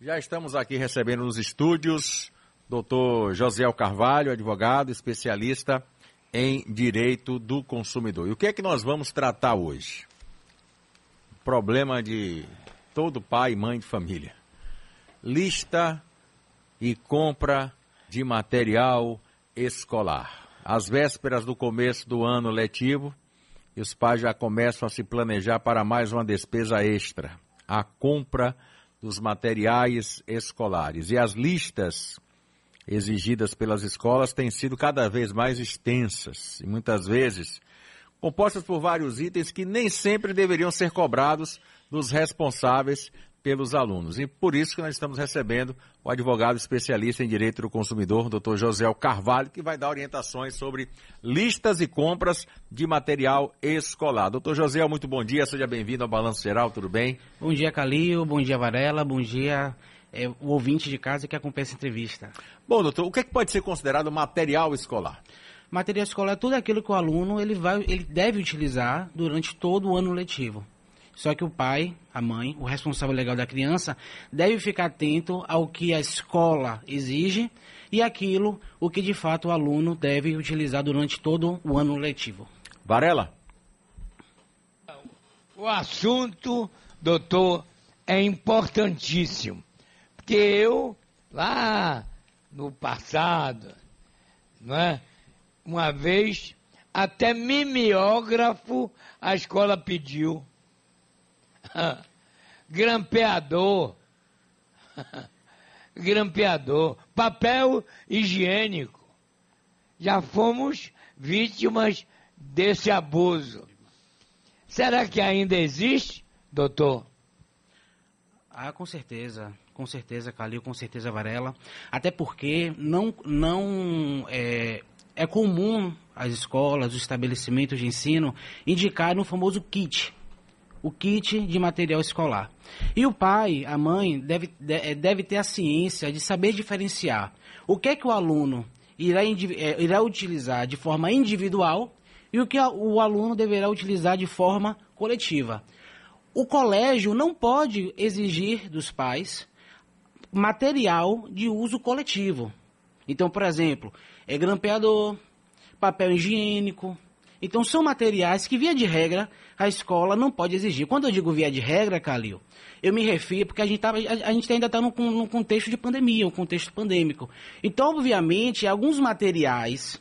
Já estamos aqui recebendo nos estúdios doutor José Carvalho, advogado, especialista em direito do consumidor. E o que é que nós vamos tratar hoje? Problema de todo pai e mãe de família. Lista e compra de material escolar. Às vésperas do começo do ano letivo, os pais já começam a se planejar para mais uma despesa extra, a compra dos materiais escolares. E as listas exigidas pelas escolas têm sido cada vez mais extensas e muitas vezes compostas por vários itens que nem sempre deveriam ser cobrados dos responsáveis pelos alunos. E por isso que nós estamos recebendo o advogado especialista em direito do consumidor, Dr. José Carvalho, que vai dar orientações sobre listas e compras de material escolar. Doutor José, muito bom dia, seja bem-vindo ao Balanço Geral, tudo bem? Bom dia, Calil, bom dia, Varela, bom dia, é, o ouvinte de casa que acompanha essa entrevista. Bom, doutor, o que, é que pode ser considerado material escolar? Material escolar é tudo aquilo que o aluno ele vai, ele deve utilizar durante todo o ano letivo. Só que o pai, a mãe, o responsável legal da criança, deve ficar atento ao que a escola exige e aquilo o que de fato o aluno deve utilizar durante todo o ano letivo. Varela? O assunto, doutor, é importantíssimo. Porque eu, lá no passado, não é? Uma vez, até mimeógrafo a escola pediu. Grampeador. Grampeador. Papel higiênico. Já fomos vítimas desse abuso. Será que ainda existe, doutor? Ah, com certeza. Com certeza, Calil, com certeza, Varela. Até porque não, não é, é comum as escolas, os estabelecimentos de ensino indicarem o famoso kit, o kit de material escolar. E o pai, a mãe, deve, é, deve ter a ciência de saber diferenciar o que é que o aluno irá, é, irá utilizar de forma individual e o que o aluno deverá utilizar de forma coletiva. O colégio não pode exigir dos pais material de uso coletivo. Então, por exemplo, é grampeador, papel higiênico. Então, são materiais que, via de regra, a escola não pode exigir. Quando eu digo via de regra, Calil, eu me refiro porque a gente, tá, a, a gente ainda está num, num contexto de pandemia, um contexto pandêmico. Então, obviamente, alguns materiais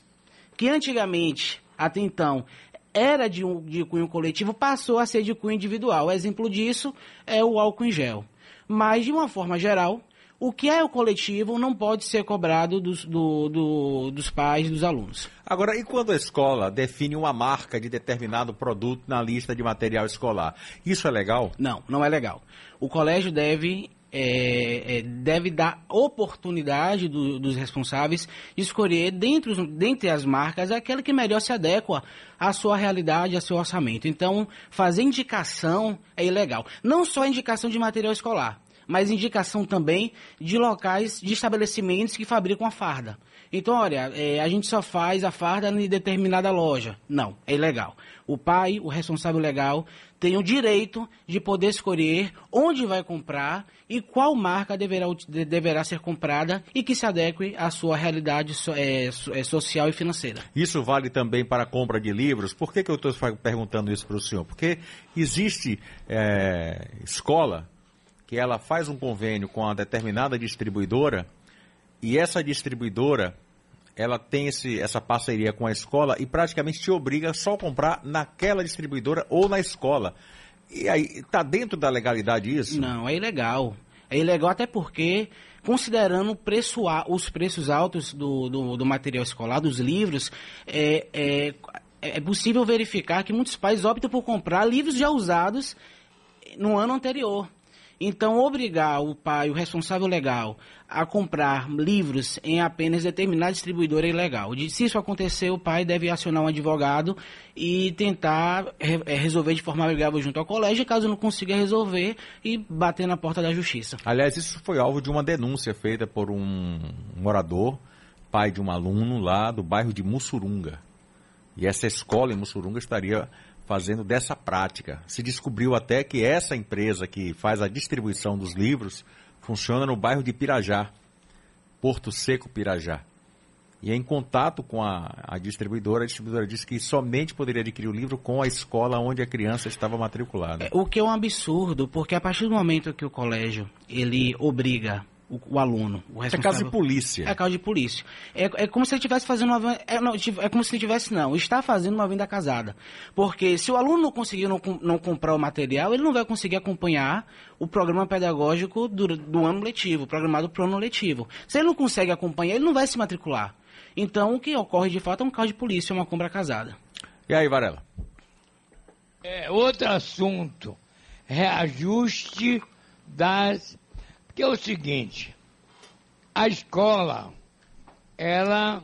que antigamente, até então, era de, um, de cunho coletivo, passou a ser de cunho individual. O exemplo disso é o álcool em gel. Mas, de uma forma geral, o que é o coletivo não pode ser cobrado dos, do, do, dos pais dos alunos. Agora, e quando a escola define uma marca de determinado produto na lista de material escolar? Isso é legal? Não, não é legal. O colégio deve é, é, deve dar oportunidade do, dos responsáveis de escolher dentro, dentre as marcas aquela que melhor se adequa à sua realidade, ao seu orçamento. Então, fazer indicação é ilegal. Não só indicação de material escolar mas indicação também de locais, de estabelecimentos que fabricam a farda. Então, olha, é, a gente só faz a farda em determinada loja. Não, é ilegal. O pai, o responsável legal, tem o direito de poder escolher onde vai comprar e qual marca deverá, deverá ser comprada e que se adeque à sua realidade é, é, social e financeira. Isso vale também para a compra de livros? Por que, que eu estou perguntando isso para o senhor? Porque existe é, escola que ela faz um convênio com uma determinada distribuidora e essa distribuidora ela tem esse, essa parceria com a escola e praticamente te obriga só a comprar naquela distribuidora ou na escola. E aí, está dentro da legalidade isso? Não, é ilegal. É ilegal até porque, considerando preço, os preços altos do, do, do material escolar, dos livros, é, é, é possível verificar que muitos pais optam por comprar livros já usados no ano anterior. Então, obrigar o pai, o responsável legal, a comprar livros em apenas determinada distribuidora é ilegal. Se isso acontecer, o pai deve acionar um advogado e tentar é, resolver de forma amigável junto ao colégio, caso não consiga resolver, e bater na porta da justiça. Aliás, isso foi alvo de uma denúncia feita por um morador, pai de um aluno lá do bairro de Mussurunga. E essa escola em Mussurunga estaria fazendo dessa prática. Se descobriu até que essa empresa que faz a distribuição dos livros funciona no bairro de Pirajá, Porto Seco, Pirajá. E em contato com a, a, distribuidora, a distribuidora disse que somente poderia adquirir o livro com a escola onde a criança estava matriculada. É, o que é um absurdo, porque a partir do momento que o colégio ele obriga o, o, aluno, o responsável. É caso de polícia. É caso de polícia. É, é como se ele estivesse fazendo uma. É, não, é como se ele tivesse, não, está fazendo uma venda casada. Porque se o aluno não conseguir não, não comprar o material, ele não vai conseguir acompanhar o programa pedagógico do, do ano letivo, programado para o ano letivo. Se ele não consegue acompanhar, ele não vai se matricular. Então, o que ocorre de fato é um caso de polícia, uma compra casada. E aí, Varela? É, outro assunto, reajuste das que é o seguinte, a escola, ela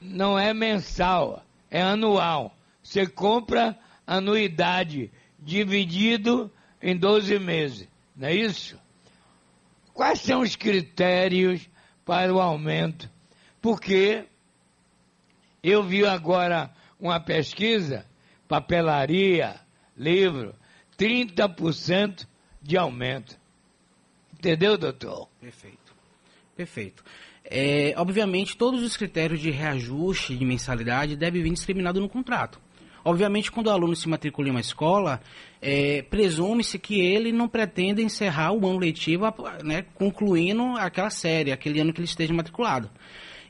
não é mensal, é anual. Você compra anuidade dividido em 12 meses, não é isso? Quais são os critérios para o aumento? Porque eu vi agora uma pesquisa, papelaria, livro, 30% de aumento. Entendeu, doutor? Perfeito. Perfeito. É, obviamente, todos os critérios de reajuste de mensalidade devem vir discriminados no contrato. Obviamente, quando o aluno se matricula em uma escola, é, presume-se que ele não pretende encerrar o ano letivo, né, concluindo aquela série, aquele ano que ele esteja matriculado.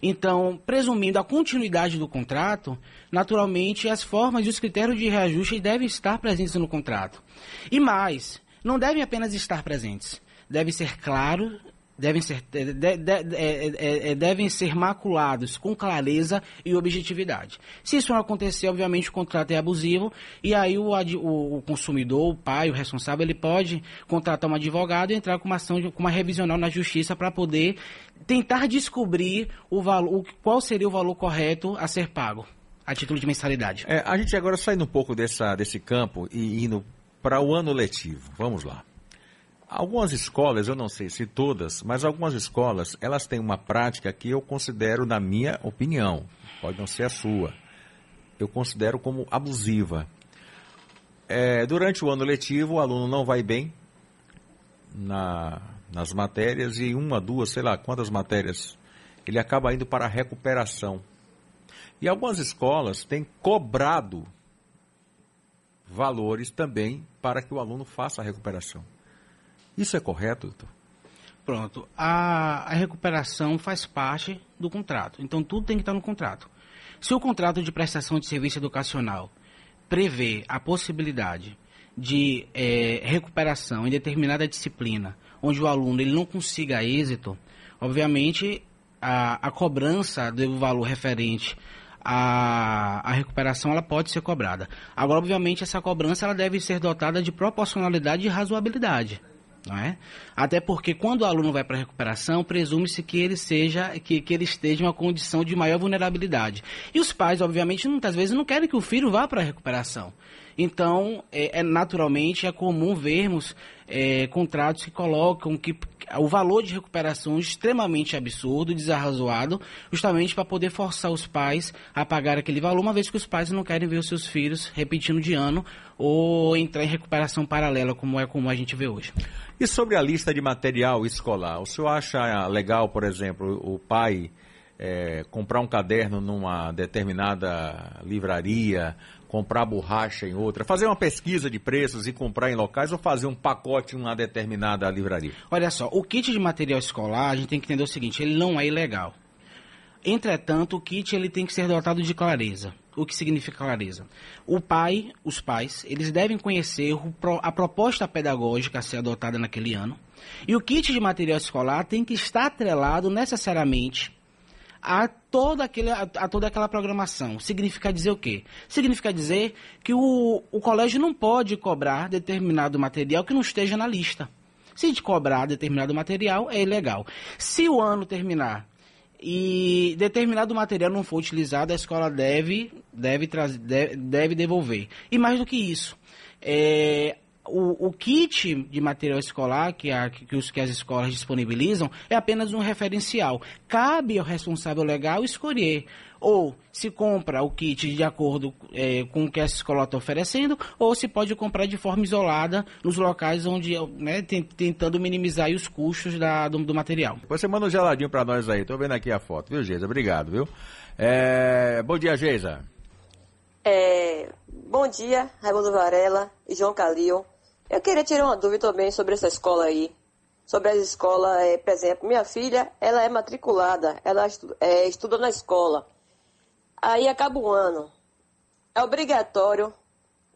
Então, presumindo a continuidade do contrato, naturalmente as formas e os critérios de reajuste devem estar presentes no contrato. E mais, não devem apenas estar presentes devem ser claros, devem ser, de, de, de, é, é, é, devem ser maculados com clareza e objetividade. Se isso não acontecer, obviamente o contrato é abusivo e aí o, o, o consumidor, o pai, o responsável, ele pode contratar um advogado e entrar com uma ação, com uma revisional na justiça para poder tentar descobrir o valor, qual seria o valor correto a ser pago a título de mensalidade. É, a gente agora saindo um pouco dessa, desse campo e indo para o ano letivo. Vamos lá. Algumas escolas, eu não sei se todas, mas algumas escolas, elas têm uma prática que eu considero, na minha opinião, pode não ser a sua, eu considero como abusiva. É, durante o ano letivo, o aluno não vai bem na, nas matérias e uma, duas, sei lá quantas matérias, ele acaba indo para a recuperação. E algumas escolas têm cobrado valores também para que o aluno faça a recuperação. Isso é correto, doutor? Pronto. A, a recuperação faz parte do contrato. Então, tudo tem que estar no contrato. Se o contrato de prestação de serviço educacional prevê a possibilidade de é, recuperação em determinada disciplina, onde o aluno ele não consiga êxito, obviamente a, a cobrança do valor referente à, à, recuperação ela pode ser cobrada. Agora, obviamente, essa cobrança ela deve ser dotada de proporcionalidade e razoabilidade. Não é? Até porque quando o aluno vai para a recuperação, presume-se que ele seja, que, que ele esteja em uma condição de maior vulnerabilidade. E os pais, obviamente, muitas vezes não querem que o filho vá para a recuperação. Então, é, é, naturalmente, é comum vermos é, contratos que colocam que o valor de recuperação é extremamente absurdo, desarrazoado, justamente para poder forçar os pais a pagar aquele valor, uma vez que os pais não querem ver os seus filhos repetindo de ano ou entrar em recuperação paralela, como é como a gente vê hoje. E sobre a lista de material escolar, o senhor acha legal, por exemplo, o pai é, comprar um caderno numa determinada livraria, comprar borracha em outra, fazer uma pesquisa de preços e comprar em locais ou fazer um pacote em uma determinada livraria? Olha só, o kit de material escolar, a gente tem que entender o seguinte, ele não é ilegal. Entretanto, o kit ele tem que ser dotado de clareza. O que significa clareza? O pai, os pais, eles devem conhecer a proposta pedagógica a ser adotada naquele ano. E o kit de material escolar tem que estar atrelado necessariamente a toda, aquele, a, toda aquela programação. Significa dizer o quê? Significa dizer que o, o colégio não pode cobrar determinado material que não esteja na lista. Se de cobrar determinado material, é ilegal. Se o ano terminar e determinado material não for utilizado, a escola deve, deve, deve, deve devolver. E mais do que isso, é, o, o, kit de material escolar que, a, que, os, que as escolas disponibilizam é apenas um referencial. Cabe ao responsável legal escolher ou se compra o kit de acordo é, com o que essa escola está oferecendo, ou se pode comprar de forma isolada nos locais onde, né, tentando minimizar os custos da, do, do, material. Depois você manda um geladinho para nós aí, estou vendo aqui a foto, viu, Geisa? Obrigado, viu? É... Bom dia, Geisa. É... Bom dia, Raimundo Varela e João Calil. Eu queria tirar uma dúvida também sobre essa escola aí. Sobre as escolas, é, por exemplo, minha filha, ela é matriculada, ela estuda, é, estuda na escola. Aí acaba o ano. É obrigatório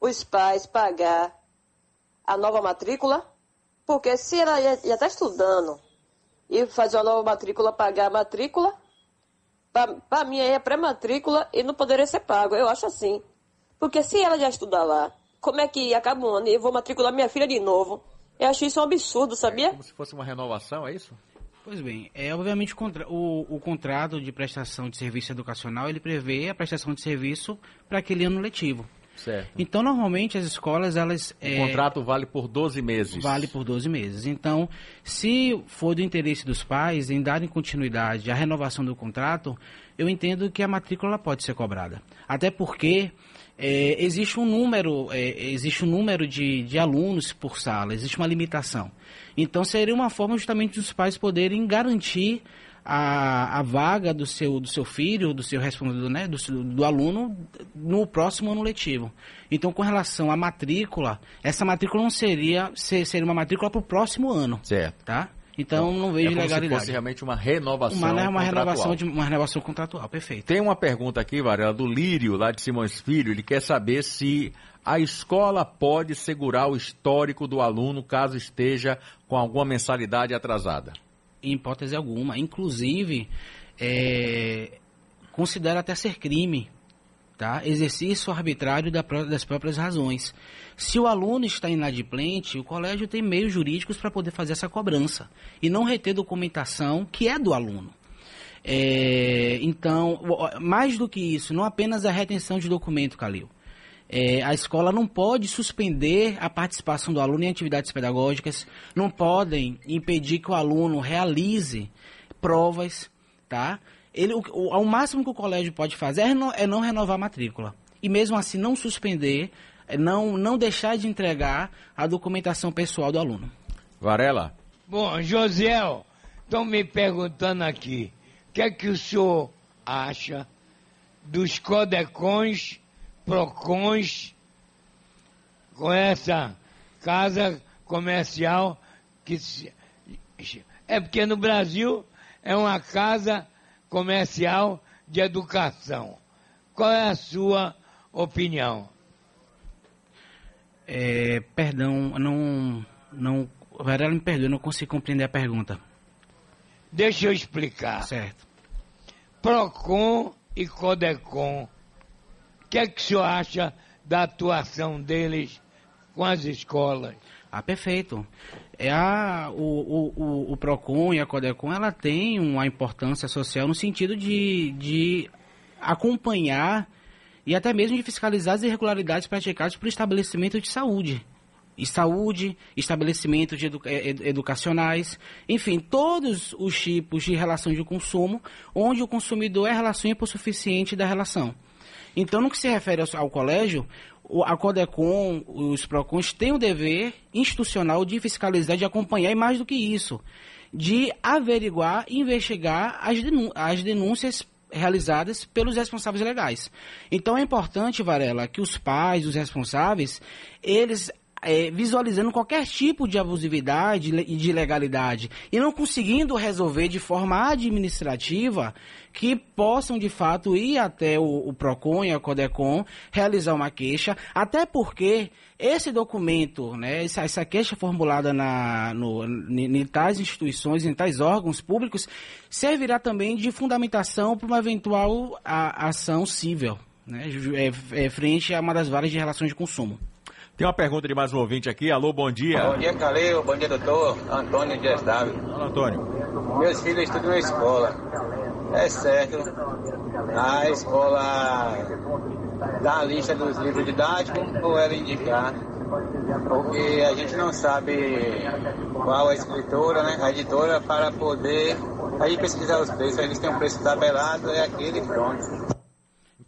os pais pagar a nova matrícula, porque se ela já está estudando e fazer uma nova matrícula, pagar a matrícula, para mim aí é pré-matrícula e não poderia ser pago. Eu acho assim. Porque se ela já estudar lá, como é que acaba um ano e eu vou matricular minha filha de novo? Eu acho isso um absurdo, sabia? É como se fosse uma renovação, é isso? Pois bem, é obviamente o, o, contrato de prestação de serviço educacional ele prevê a prestação de serviço para aquele ano letivo. Certo. Então, normalmente as escolas elas o é, contrato vale por 12 meses. Vale por 12 meses. Então, se for do interesse dos pais em darem continuidade à renovação do contrato, eu entendo que a matrícula pode ser cobrada. Até porque é, existe um número, é, existe um número de, de alunos por sala, existe uma limitação. Então seria uma forma justamente dos pais poderem garantir a, a vaga do seu, do seu filho, do seu responsável, né, do, do aluno no próximo ano letivo. Então, com relação à matrícula, essa matrícula não seria, seria uma matrícula para o próximo ano. Certo. Tá? Então, não vejo é como legalidade. Se fosse realmente uma renovação uma, né, uma renovação de uma renovação contratual, perfeito. Tem uma pergunta aqui, Varela, do Lírio, lá de Simões Filho. Ele quer saber se a escola pode segurar o histórico do aluno caso esteja com alguma mensalidade atrasada. Em hipótese alguma. Inclusive, é, considera até ser crime tá? exercício arbitrário das próprias razões. Se o aluno está inadimplente, o colégio tem meios jurídicos para poder fazer essa cobrança e não reter documentação que é do aluno. É, então, mais do que isso, não apenas a retenção de documento, Calil. É, a escola não pode suspender a participação do aluno em atividades pedagógicas, não podem impedir que o aluno realize provas, tá? ele, o, o, o máximo que o colégio pode fazer é não, é não renovar a matrícula. E mesmo assim não suspender, é não, não deixar de entregar a documentação pessoal do aluno. Varela. Bom, Josiel, estão me perguntando aqui, o que é que o senhor acha dos codecões, procons, com essa casa comercial que se... é porque no Brasil é uma casa comercial de educação. Qual é a sua opinião? É, perdão, não, não, Varela me perdoe, não consigo compreender a pergunta. Deixa eu explicar. Certo. Procon e Codecon, que é que o senhor acha da atuação deles com as escolas? Ah, perfeito. É a, o, o, o, PROCON e a CODECON, ela tem uma importância social no sentido de, de acompanhar e até mesmo de fiscalizar as irregularidades praticadas por estabelecimento de saúde. E saúde, estabelecimentos edu educacionais, enfim, todos os tipos de relação de consumo, onde o consumidor é a relação hipossuficiente da relação. Então, no que se refere ao, ao colégio, a CODECOM, os PROCONs têm o dever institucional de fiscalizar, de acompanhar e mais do que isso, de averiguar e investigar as, as denúncias realizadas pelos responsáveis legais. Então é importante, Varela, que os pais, os responsáveis, eles é, visualizando qualquer tipo de abusividade e de ilegalidade e não conseguindo resolver de forma administrativa que possam de fato ir até o, o PROCON e a CODECON realizar uma queixa, até porque esse documento, né, essa, essa queixa formulada na, no, em, tais instituições, em tais órgãos públicos, servirá também de fundamentação para uma eventual a, ação civil, né, é, é, frente a uma das várias de relações de consumo. Tem uma pergunta de mais um ouvinte aqui. Alô, bom dia. Bom dia, Calil. Bom dia, doutor. Antônio Estado. Olá, Antônio. Meus filhos estudam na escola. É certo. A escola dá a lista dos livros didáticos ou ela indicar porque a gente não sabe qual a escritora, né, a editora, para poder aí pesquisar os preços. Eles têm um preço tabelado, é aquele pronto.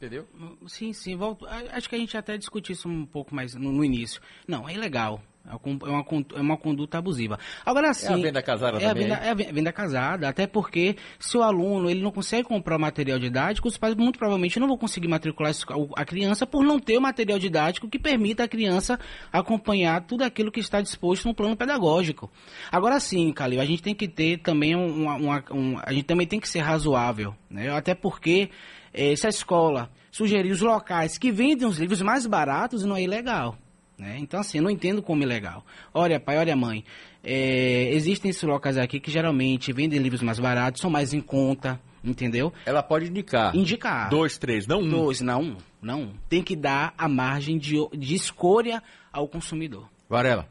Entendeu? Sim, sim. Volto. Acho que a gente até discutiu isso um pouco mais no, no início. Não, é ilegal. É uma, é uma conduta abusiva. Agora sim. É a venda casada é também? A venda, é a venda casada, até porque se o aluno ele não consegue comprar material didático, os pais muito provavelmente não vão conseguir matricular a criança por não ter o material didático que permita a criança acompanhar tudo aquilo que está disposto no plano pedagógico. Agora sim, Calil, a gente tem que ter também uma, uma, um, a gente também tem que ser razoável, né? Até porque eh, se a escola sugerir os locais que vendem os livros mais baratos, não é ilegal. Né? Então, assim, eu não entendo como ilegal. Olha, pai, olha, mãe. É, existem esses locais aqui que geralmente vendem livros mais baratos, são mais em conta, entendeu? Ela pode indicar. Indicar. Dois, três, não um. Dois, não um. Não um. Tem que dar a margem de, de escolha ao consumidor. Varela.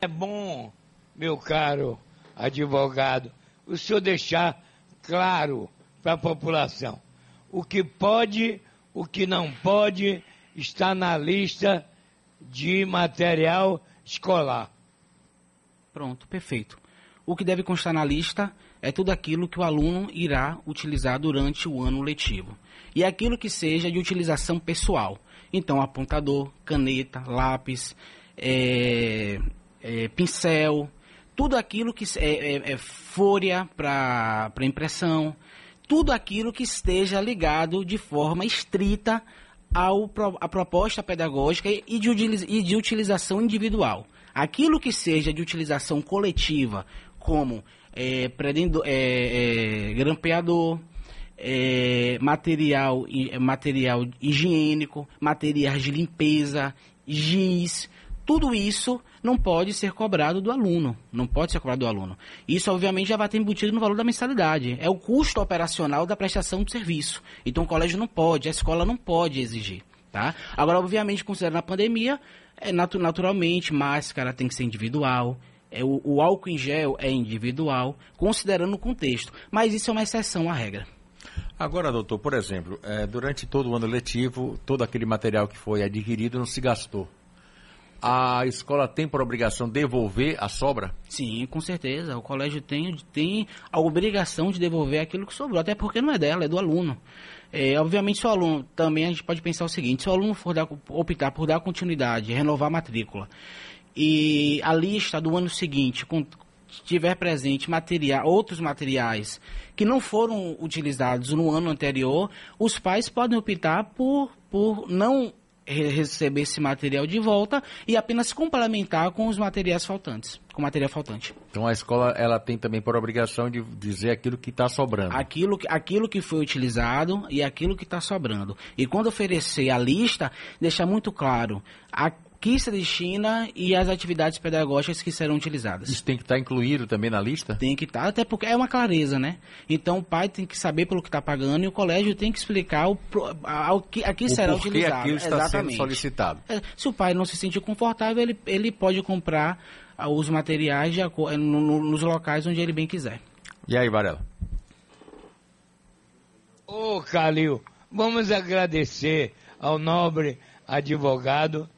É bom, meu caro advogado, o senhor deixar claro para a população o que pode, o que não pode, está na lista de material escolar. Pronto, perfeito. O que deve constar na lista é tudo aquilo que o aluno irá utilizar durante o ano letivo. E é aquilo que seja de utilização pessoal. Então, apontador, caneta, lápis, é, é, pincel, tudo aquilo que é, é, é para impressão, tudo aquilo que esteja ligado de forma estrita ao, a proposta pedagógica e de, e de utilização individual. Aquilo que seja de utilização coletiva, como é, predendo, é, é, grampeador, é, material, material higiênico, materiais de limpeza, giz, tudo isso não pode ser cobrado do aluno. Não pode ser cobrado do aluno. Isso, obviamente, já vai ter embutido no valor da mensalidade. É o custo operacional da prestação do serviço. Então, o colégio não pode, a escola não pode exigir. Tá? Agora, obviamente, considerando a pandemia, é natu naturalmente, máscara tem que ser individual, é, o, o, álcool em gel é individual, considerando o contexto. Mas isso é uma exceção à regra. Agora, doutor, por exemplo, é, durante todo o ano letivo, todo aquele material que foi adquirido não se gastou a escola tem por obrigação devolver a sobra? Sim, com certeza. O colégio tem, tem a obrigação de devolver aquilo que sobrou, até porque não é dela, é do aluno. É, obviamente, se o aluno, também a gente pode pensar o seguinte, se o aluno for dar, optar por dar continuidade, renovar a matrícula, e a lista do ano seguinte com, tiver presente material, outros materiais que não foram utilizados no ano anterior, os pais podem optar por, por não receber esse material de volta e apenas complementar com os materiais faltantes, com material faltante. Então a escola ela tem também por obrigação de dizer aquilo que está sobrando. Aquilo, aquilo que foi utilizado e aquilo que está sobrando. E quando oferecer a lista, deixar muito claro a que se destina e as atividades pedagógicas que serão utilizadas. Isso tem que estar tá incluído também na lista? Tem que estar, tá, até porque é uma clareza, né? Então o pai tem que saber pelo que está pagando e o colégio tem que explicar o, ao que, a que o será utilizado. aquilo está Exatamente. sendo solicitado. É, se o pai não se sentir confortável, ele, ele pode comprar ah, os materiais de, no, no, nos locais onde ele bem quiser. E aí, Varela? Ô, Calil, vamos agradecer ao nobre advogado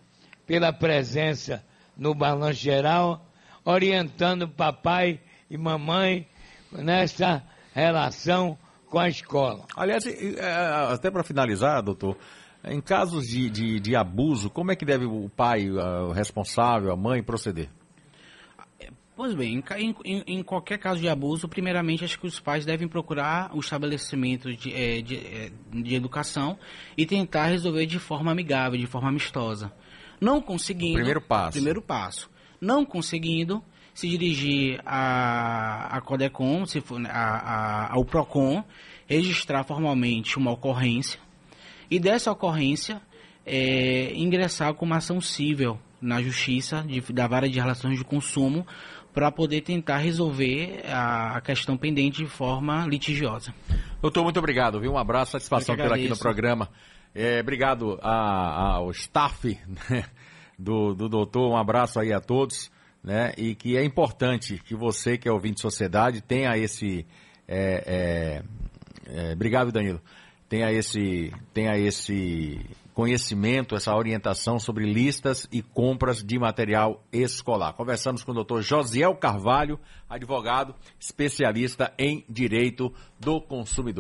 pela presença no balanço geral, orientando papai e mamãe nessa relação com a escola. Aliás, é, até para finalizar, doutor, em casos de, de, de, abuso, como é que deve o pai, o responsável, a mãe proceder? Pois bem, em, em, em, qualquer caso de abuso, primeiramente acho que os pais devem procurar o estabelecimento de, é, de, é, de educação e tentar resolver de forma amigável, de forma amistosa. Não conseguindo. O primeiro passo. Primeiro passo. Não conseguindo se dirigir a, a Codecom, se for, a, a, ao PROCON, registrar formalmente uma ocorrência e dessa ocorrência é, ingressar com uma ação civil na justiça de, da vara de relações de consumo para poder tentar resolver a, a, questão pendente de forma litigiosa. Doutor, muito obrigado, viu? Um abraço, satisfação pela aqui no programa. É, obrigado a, ao staff né, do, do doutor, um abraço aí a todos, né? E que é importante que você, que é ouvinte de sociedade, tenha esse. É, é, é, obrigado, Danilo. Tenha esse, tenha esse conhecimento, essa orientação sobre listas e compras de material escolar. Conversamos com o doutor Josiel Carvalho, advogado especialista em direito do consumidor.